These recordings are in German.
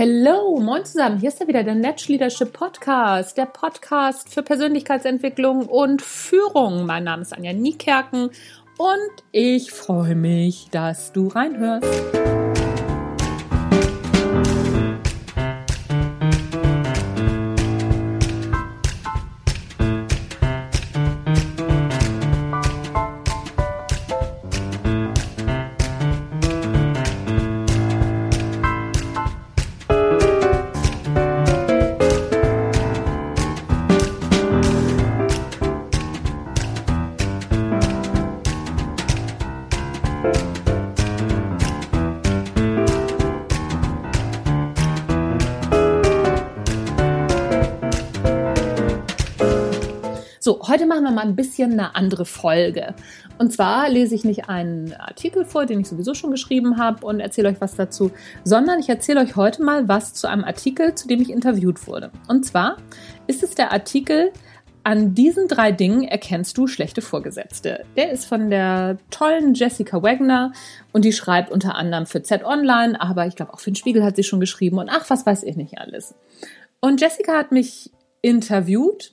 Hello, moin zusammen. Hier ist ja wieder der Netsch Leadership Podcast, der Podcast für Persönlichkeitsentwicklung und Führung. Mein Name ist Anja Niekerken und ich freue mich, dass du reinhörst. So, heute machen wir mal ein bisschen eine andere Folge. Und zwar lese ich nicht einen Artikel vor, den ich sowieso schon geschrieben habe und erzähle euch was dazu, sondern ich erzähle euch heute mal was zu einem Artikel, zu dem ich interviewt wurde. Und zwar ist es der Artikel an diesen drei Dingen erkennst du schlechte Vorgesetzte. Der ist von der tollen Jessica Wagner und die schreibt unter anderem für Z Online, aber ich glaube auch für den Spiegel hat sie schon geschrieben und ach, was weiß ich nicht alles. Und Jessica hat mich interviewt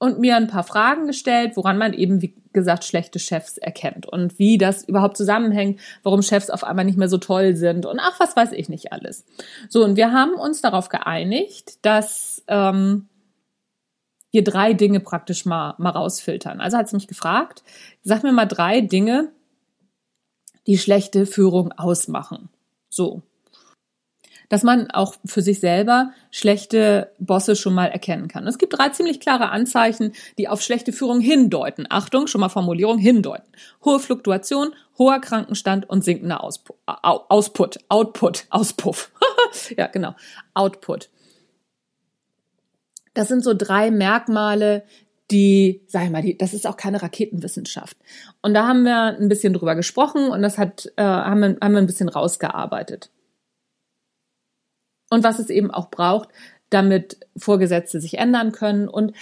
und mir ein paar Fragen gestellt, woran man eben, wie gesagt, schlechte Chefs erkennt und wie das überhaupt zusammenhängt, warum Chefs auf einmal nicht mehr so toll sind und ach, was weiß ich nicht alles. So, und wir haben uns darauf geeinigt, dass ähm, wir drei Dinge praktisch mal, mal rausfiltern. Also hat sie mich gefragt, sag mir mal drei Dinge, die schlechte Führung ausmachen. So dass man auch für sich selber schlechte Bosse schon mal erkennen kann. Es gibt drei ziemlich klare Anzeichen, die auf schlechte Führung hindeuten. Achtung, schon mal Formulierung hindeuten. Hohe Fluktuation, hoher Krankenstand und sinkender Ausput, Ausput, Output, Auspuff. ja, genau. Output. Das sind so drei Merkmale, die, sag ich mal, die, das ist auch keine Raketenwissenschaft. Und da haben wir ein bisschen drüber gesprochen und das hat, äh, haben, wir, haben wir ein bisschen rausgearbeitet und was es eben auch braucht, damit Vorgesetzte sich ändern können. Und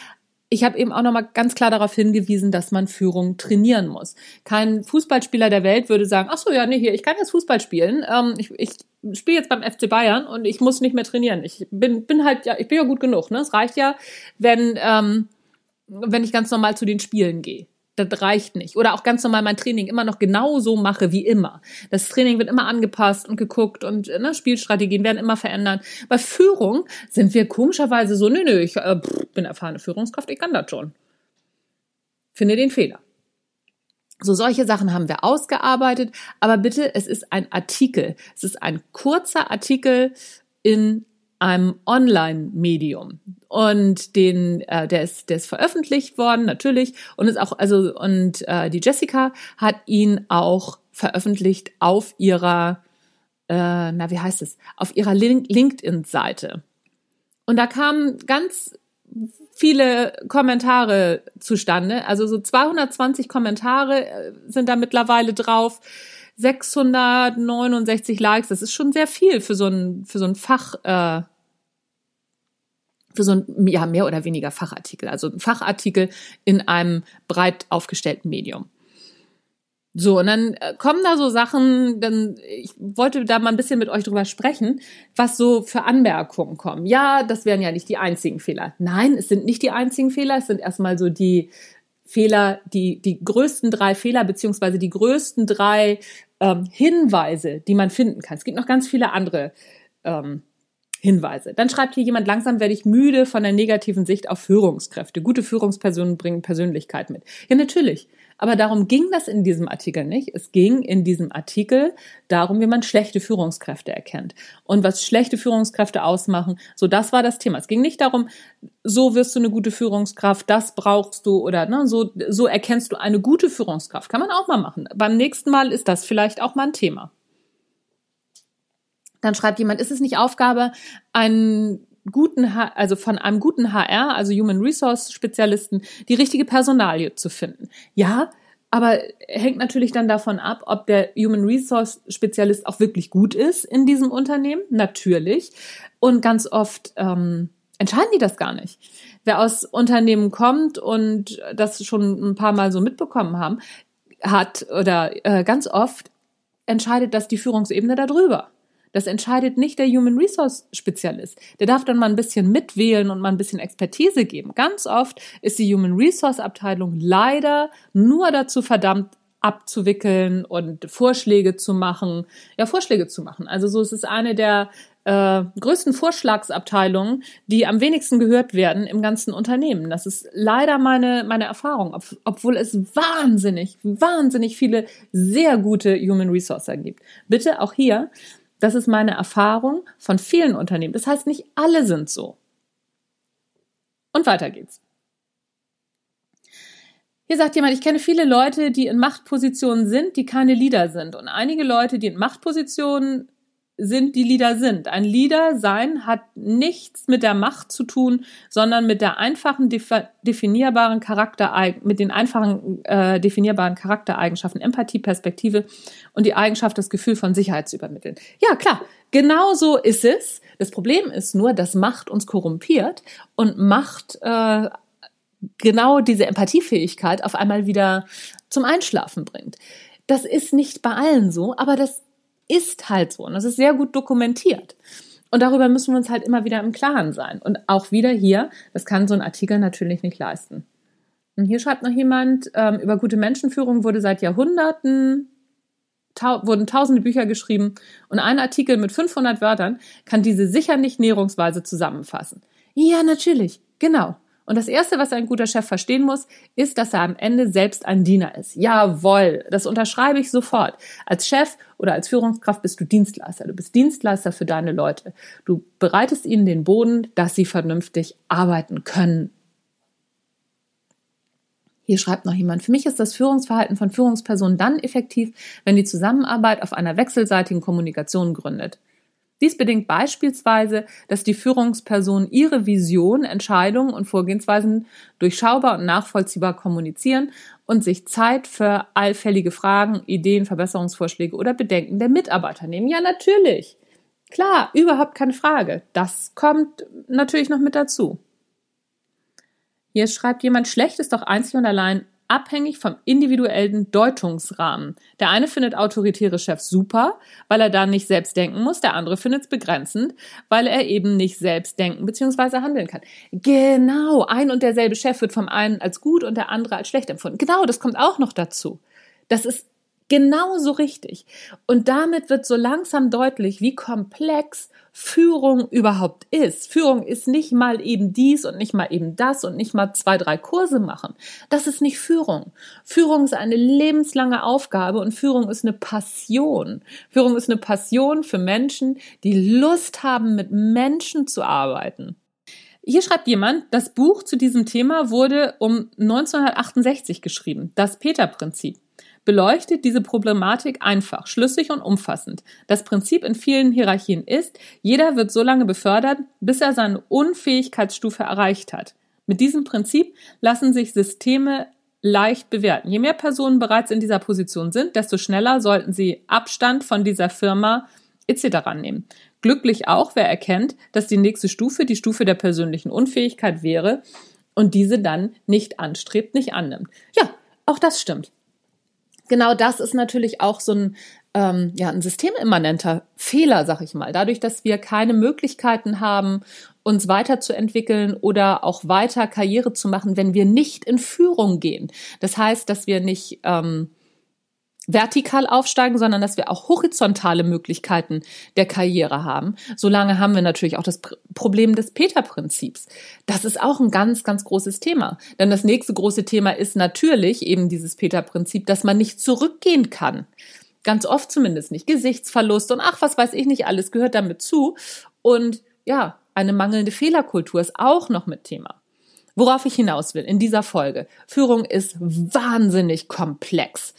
ich habe eben auch nochmal ganz klar darauf hingewiesen, dass man Führung trainieren muss. Kein Fußballspieler der Welt würde sagen, ach so, ja, nee, hier, ich kann jetzt Fußball spielen. Ähm, ich ich spiele jetzt beim FC Bayern und ich muss nicht mehr trainieren. Ich bin, bin halt, ja, ich bin ja gut genug. Ne? Es reicht ja, wenn, ähm, wenn ich ganz normal zu den Spielen gehe das reicht nicht. Oder auch ganz normal mein Training immer noch genauso mache wie immer. Das Training wird immer angepasst und geguckt und ne, Spielstrategien werden immer verändert. Bei Führung sind wir komischerweise so, nö, nö, ich äh, bin erfahrene Führungskraft, ich kann das schon. Finde den Fehler. So solche Sachen haben wir ausgearbeitet, aber bitte, es ist ein Artikel. Es ist ein kurzer Artikel in einem Online-Medium. Und den äh, der ist der ist veröffentlicht worden natürlich. Und ist auch also und äh, die Jessica hat ihn auch veröffentlicht auf ihrer äh, na wie heißt es? Auf ihrer LinkedIn-Seite. Und da kamen ganz viele Kommentare zustande. Also so 220 Kommentare äh, sind da mittlerweile drauf 669 Likes, das ist schon sehr viel für so ein, für so ein Fach, äh, für so ein, ja, mehr oder weniger Fachartikel, also ein Fachartikel in einem breit aufgestellten Medium. So, und dann äh, kommen da so Sachen, dann, ich wollte da mal ein bisschen mit euch drüber sprechen, was so für Anmerkungen kommen. Ja, das wären ja nicht die einzigen Fehler. Nein, es sind nicht die einzigen Fehler, es sind erstmal so die Fehler, die, die größten drei Fehler, beziehungsweise die größten drei ähm, Hinweise, die man finden kann. Es gibt noch ganz viele andere ähm, Hinweise. Dann schreibt hier jemand, langsam werde ich müde von der negativen Sicht auf Führungskräfte. Gute Führungspersonen bringen Persönlichkeit mit. Ja, natürlich. Aber darum ging das in diesem Artikel nicht. Es ging in diesem Artikel darum, wie man schlechte Führungskräfte erkennt und was schlechte Führungskräfte ausmachen. So, das war das Thema. Es ging nicht darum, so wirst du eine gute Führungskraft, das brauchst du oder ne, so, so erkennst du eine gute Führungskraft. Kann man auch mal machen. Beim nächsten Mal ist das vielleicht auch mal ein Thema. Dann schreibt jemand, ist es nicht Aufgabe, einen guten, also von einem guten HR, also Human Resource Spezialisten, die richtige Personalie zu finden. Ja, aber hängt natürlich dann davon ab, ob der Human Resource Spezialist auch wirklich gut ist in diesem Unternehmen. Natürlich. Und ganz oft ähm, entscheiden die das gar nicht. Wer aus Unternehmen kommt und das schon ein paar Mal so mitbekommen haben, hat oder äh, ganz oft entscheidet das die Führungsebene darüber. Das entscheidet nicht der Human Resource Spezialist. Der darf dann mal ein bisschen mitwählen und mal ein bisschen Expertise geben. Ganz oft ist die Human Resource Abteilung leider nur dazu verdammt, abzuwickeln und Vorschläge zu machen. Ja, Vorschläge zu machen. Also so ist es eine der äh, größten Vorschlagsabteilungen, die am wenigsten gehört werden im ganzen Unternehmen. Das ist leider meine, meine Erfahrung, ob, obwohl es wahnsinnig, wahnsinnig viele sehr gute Human Resources gibt. Bitte auch hier, das ist meine Erfahrung von vielen Unternehmen. Das heißt, nicht alle sind so. Und weiter geht's. Hier sagt jemand, ich kenne viele Leute, die in Machtpositionen sind, die keine Leader sind. Und einige Leute, die in Machtpositionen sind, die Leader sind. Ein Leader sein hat nichts mit der Macht zu tun, sondern mit der einfachen definierbaren Charakter, mit den einfachen äh, definierbaren Charaktereigenschaften, Empathie, Perspektive und die Eigenschaft, das Gefühl von Sicherheit zu übermitteln. Ja, klar, genau so ist es. Das Problem ist nur, dass Macht uns korrumpiert und Macht äh, genau diese Empathiefähigkeit auf einmal wieder zum Einschlafen bringt. Das ist nicht bei allen so, aber das ist halt so und das ist sehr gut dokumentiert. Und darüber müssen wir uns halt immer wieder im Klaren sein. Und auch wieder hier, das kann so ein Artikel natürlich nicht leisten. Und hier schreibt noch jemand, ähm, über gute Menschenführung wurde seit Jahrhunderten, tau wurden tausende Bücher geschrieben und ein Artikel mit 500 Wörtern kann diese sicher nicht näherungsweise zusammenfassen. Ja, natürlich, genau. Und das Erste, was ein guter Chef verstehen muss, ist, dass er am Ende selbst ein Diener ist. Jawohl, das unterschreibe ich sofort. Als Chef oder als Führungskraft bist du Dienstleister. Du bist Dienstleister für deine Leute. Du bereitest ihnen den Boden, dass sie vernünftig arbeiten können. Hier schreibt noch jemand, für mich ist das Führungsverhalten von Führungspersonen dann effektiv, wenn die Zusammenarbeit auf einer wechselseitigen Kommunikation gründet. Dies bedingt beispielsweise, dass die Führungspersonen ihre Vision, Entscheidungen und Vorgehensweisen durchschaubar und nachvollziehbar kommunizieren und sich Zeit für allfällige Fragen, Ideen, Verbesserungsvorschläge oder Bedenken der Mitarbeiter nehmen. Ja, natürlich. Klar, überhaupt keine Frage. Das kommt natürlich noch mit dazu. Hier schreibt jemand, schlecht ist doch einzig und allein abhängig vom individuellen Deutungsrahmen. Der eine findet autoritäre Chefs super, weil er da nicht selbst denken muss, der andere findet es begrenzend, weil er eben nicht selbst denken bzw. handeln kann. Genau, ein und derselbe Chef wird vom einen als gut und der andere als schlecht empfunden. Genau, das kommt auch noch dazu. Das ist genauso richtig. Und damit wird so langsam deutlich, wie komplex Führung überhaupt ist. Führung ist nicht mal eben dies und nicht mal eben das und nicht mal zwei, drei Kurse machen. Das ist nicht Führung. Führung ist eine lebenslange Aufgabe und Führung ist eine Passion. Führung ist eine Passion für Menschen, die Lust haben, mit Menschen zu arbeiten. Hier schreibt jemand, das Buch zu diesem Thema wurde um 1968 geschrieben, das Peter-Prinzip beleuchtet diese Problematik einfach, schlüssig und umfassend. Das Prinzip in vielen Hierarchien ist, jeder wird so lange befördert, bis er seine Unfähigkeitsstufe erreicht hat. Mit diesem Prinzip lassen sich Systeme leicht bewerten. Je mehr Personen bereits in dieser Position sind, desto schneller sollten sie Abstand von dieser Firma etc. nehmen. Glücklich auch, wer erkennt, dass die nächste Stufe die Stufe der persönlichen Unfähigkeit wäre und diese dann nicht anstrebt, nicht annimmt. Ja, auch das stimmt genau das ist natürlich auch so ein, ähm, ja, ein systemimmanenter Fehler, sag ich mal. Dadurch, dass wir keine Möglichkeiten haben, uns weiterzuentwickeln oder auch weiter Karriere zu machen, wenn wir nicht in Führung gehen. Das heißt, dass wir nicht ähm, vertikal aufsteigen, sondern dass wir auch horizontale Möglichkeiten der Karriere haben. Solange haben wir natürlich auch das Problem des Peter-Prinzips. Das ist auch ein ganz, ganz großes Thema. Denn das nächste große Thema ist natürlich eben dieses Peter-Prinzip, dass man nicht zurückgehen kann. Ganz oft zumindest nicht. Gesichtsverlust und ach, was weiß ich nicht, alles gehört damit zu. Und ja, eine mangelnde Fehlerkultur ist auch noch mit Thema. Worauf ich hinaus will in dieser Folge. Führung ist wahnsinnig komplex.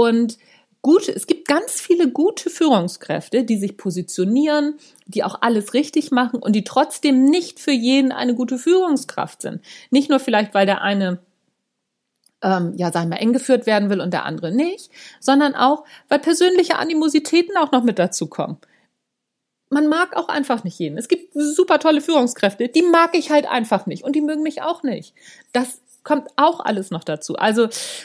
Und gute, es gibt ganz viele gute Führungskräfte, die sich positionieren, die auch alles richtig machen und die trotzdem nicht für jeden eine gute Führungskraft sind. Nicht nur vielleicht, weil der eine ähm, ja, sagen wir, eng geführt werden will und der andere nicht, sondern auch, weil persönliche Animositäten auch noch mit dazu kommen. Man mag auch einfach nicht jeden. Es gibt super tolle Führungskräfte, die mag ich halt einfach nicht und die mögen mich auch nicht. Das kommt auch alles noch dazu. Also,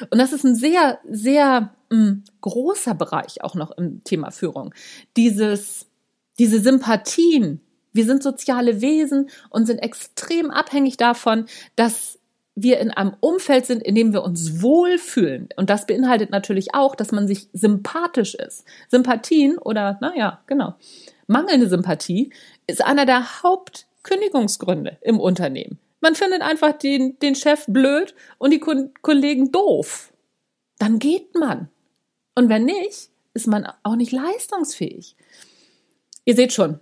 und das ist ein sehr, sehr mh, hm, großer Bereich auch noch im Thema Führung. Dieses, diese Sympathien. Wir sind soziale Wesen und sind extrem abhängig davon, dass wir in einem Umfeld sind, in dem wir uns wohlfühlen. Und das beinhaltet natürlich auch, dass man sich sympathisch ist. Sympathien oder, naja, genau. Mangelnde Sympathie ist einer der Hauptkündigungsgründe im Unternehmen. Man findet einfach den, den Chef blöd und die Kollegen doof. Dann geht man. Und wenn nicht, ist man auch nicht leistungsfähig. Ihr seht schon,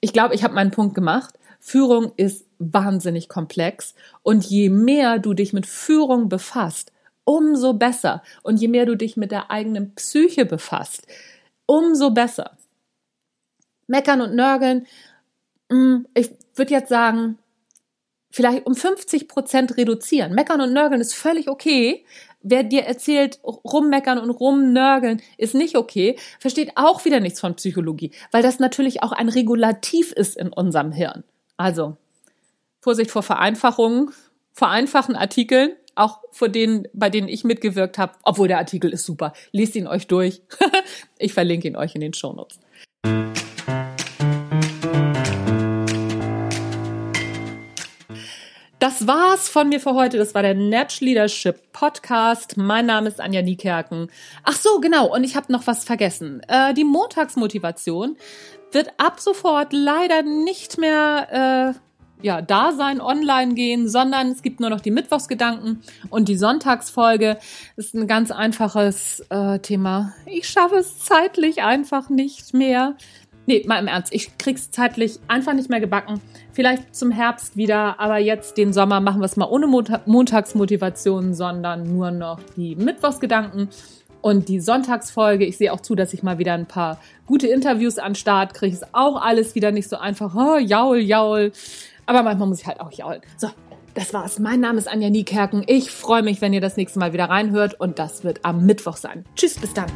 ich glaube, ich habe meinen Punkt gemacht. Führung ist wahnsinnig komplex und je mehr du dich mit Führung befasst, umso besser. Und je mehr du dich mit der eigenen Psyche befasst, umso besser. Meckern und nörgeln, hm, ich würde jetzt sagen, vielleicht um 50 Prozent reduzieren. Meckern und nörgeln ist völlig okay. Wer dir erzählt, rummeckern und rumnörgeln ist nicht okay, versteht auch wieder nichts von Psychologie, weil das natürlich auch ein Regulativ ist in unserem Hirn. Also, Vorsicht vor Vereinfachungen, vereinfachen Artikeln, auch vor denen, bei denen ich mitgewirkt habe, obwohl der Artikel ist super. Lest ihn euch durch. ich verlinke ihn euch in den Shownotes. Das war's von mir für heute. Das war der Natch Leadership Podcast. Mein Name ist Anja Niekerken. Ach so, genau. Und ich habe noch was vergessen. Äh, die Montagsmotivation wird ab sofort leider nicht mehr äh, ja, da sein, online gehen, sondern es gibt nur noch die Mittwochsgedanken und die Sonntagsfolge ist ein ganz einfaches äh, Thema. Ich schaffe es zeitlich einfach nicht mehr. Nee, mal im Ernst, ich krieg's zeitlich einfach nicht mehr gebacken. Vielleicht zum Herbst wieder, aber jetzt den Sommer machen wir es mal ohne Montagsmotivation, sondern nur noch die Mittwochsgedanken und die Sonntagsfolge. Ich sehe auch zu, dass ich mal wieder ein paar gute Interviews an Start kriege. Ist auch alles wieder nicht so einfach. Oh, jaul, jaul. Aber manchmal muss ich halt auch jaulen. So, das war's. Mein Name ist Anja Niekerken. Ich freue mich, wenn ihr das nächste Mal wieder reinhört und das wird am Mittwoch sein. Tschüss, bis dann.